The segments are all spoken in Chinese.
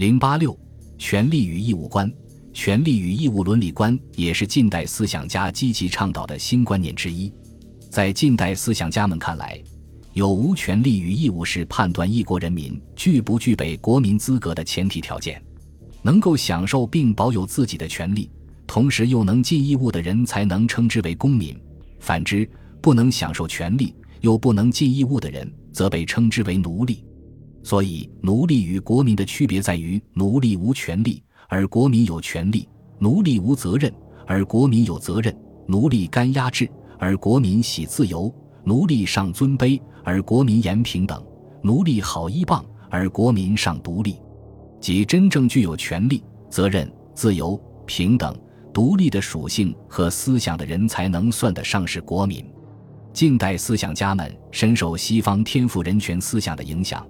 零八六，权利与义务观，权利与义务伦理观也是近代思想家积极倡导的新观念之一。在近代思想家们看来，有无权利与义务是判断一国人民具不具备国民资格的前提条件。能够享受并保有自己的权利，同时又能尽义务的人，才能称之为公民；反之，不能享受权利又不能尽义务的人，则被称之为奴隶。所以，奴隶与国民的区别在于：奴隶无权利，而国民有权利；奴隶无责任，而国民有责任；奴隶甘压制，而国民喜自由；奴隶尚尊卑，而国民严平等；奴隶好依傍，而国民尚独立。即真正具有权利、责任、自由、平等、独立的属性和思想的人，才能算得上是国民。近代思想家们深受西方天赋人权思想的影响。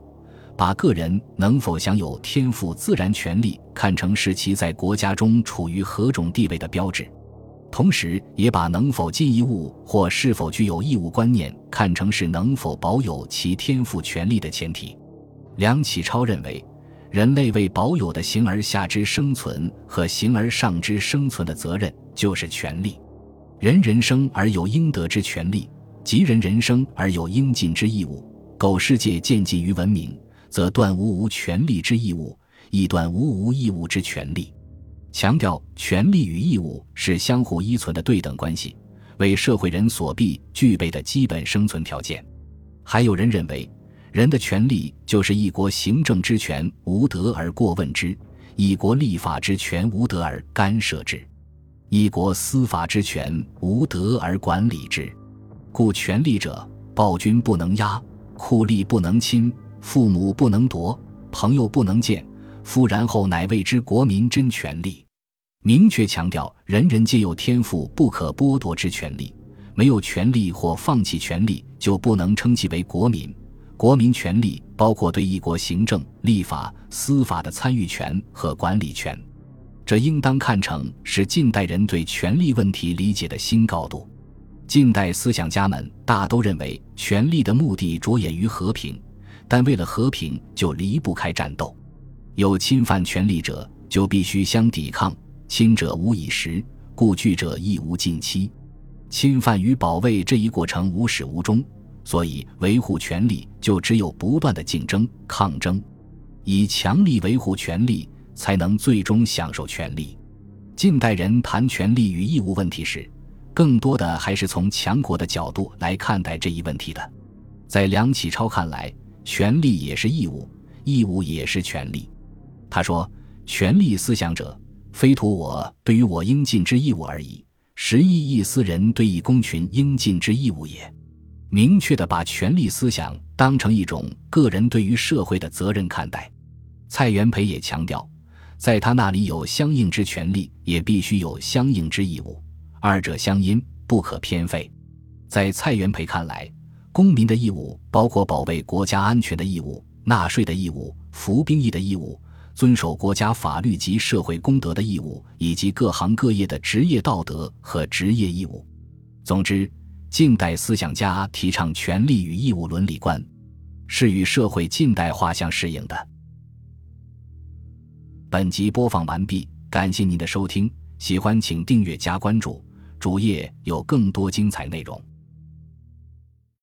把个人能否享有天赋自然权利看成是其在国家中处于何种地位的标志，同时也把能否尽义务或是否具有义务观念看成是能否保有其天赋权利的前提。梁启超认为，人类为保有的形而下之生存和形而上之生存的责任就是权利。人人生而有应得之权利，即人人生而有应尽之义务。苟世界渐进于文明。则断无无权利之义务，亦断无无义务之权利。强调权利与义务是相互依存的对等关系，为社会人所必具备的基本生存条件。还有人认为，人的权利就是一国行政之权无德而过问之，一国立法之权无德而干涉之，一国司法之权无德而管理之。故权力者，暴君不能压，酷吏不能侵。父母不能夺，朋友不能见，夫然后乃谓之国民真权利。明确强调，人人皆有天赋不可剥夺之权利，没有权利或放弃权利，就不能称其为国民。国民权利包括对一国行政、立法、司法的参与权和管理权，这应当看成是近代人对权力问题理解的新高度。近代思想家们大都认为，权力的目的着眼于和平。但为了和平，就离不开战斗。有侵犯权利者，就必须相抵抗。侵者无以时，故惧者亦无尽期。侵犯与保卫这一过程无始无终，所以维护权利就只有不断的竞争、抗争，以强力维护权利，才能最终享受权利。近代人谈权利与义务问题时，更多的还是从强国的角度来看待这一问题的。在梁启超看来，权利也是义务，义务也是权利。他说：“权利思想者，非图我对于我应尽之义务而已，实亦一私人对一公群应尽之义务也。”明确的把权利思想当成一种个人对于社会的责任看待。蔡元培也强调，在他那里有相应之权利，也必须有相应之义务，二者相因，不可偏废。在蔡元培看来。公民的义务包括保卫国家安全的义务、纳税的义务、服兵役的义务、遵守国家法律及社会公德的义务，以及各行各业的职业道德和职业义务。总之，近代思想家提倡权利与义务伦理观，是与社会近代化相适应的。本集播放完毕，感谢您的收听，喜欢请订阅加关注，主页有更多精彩内容。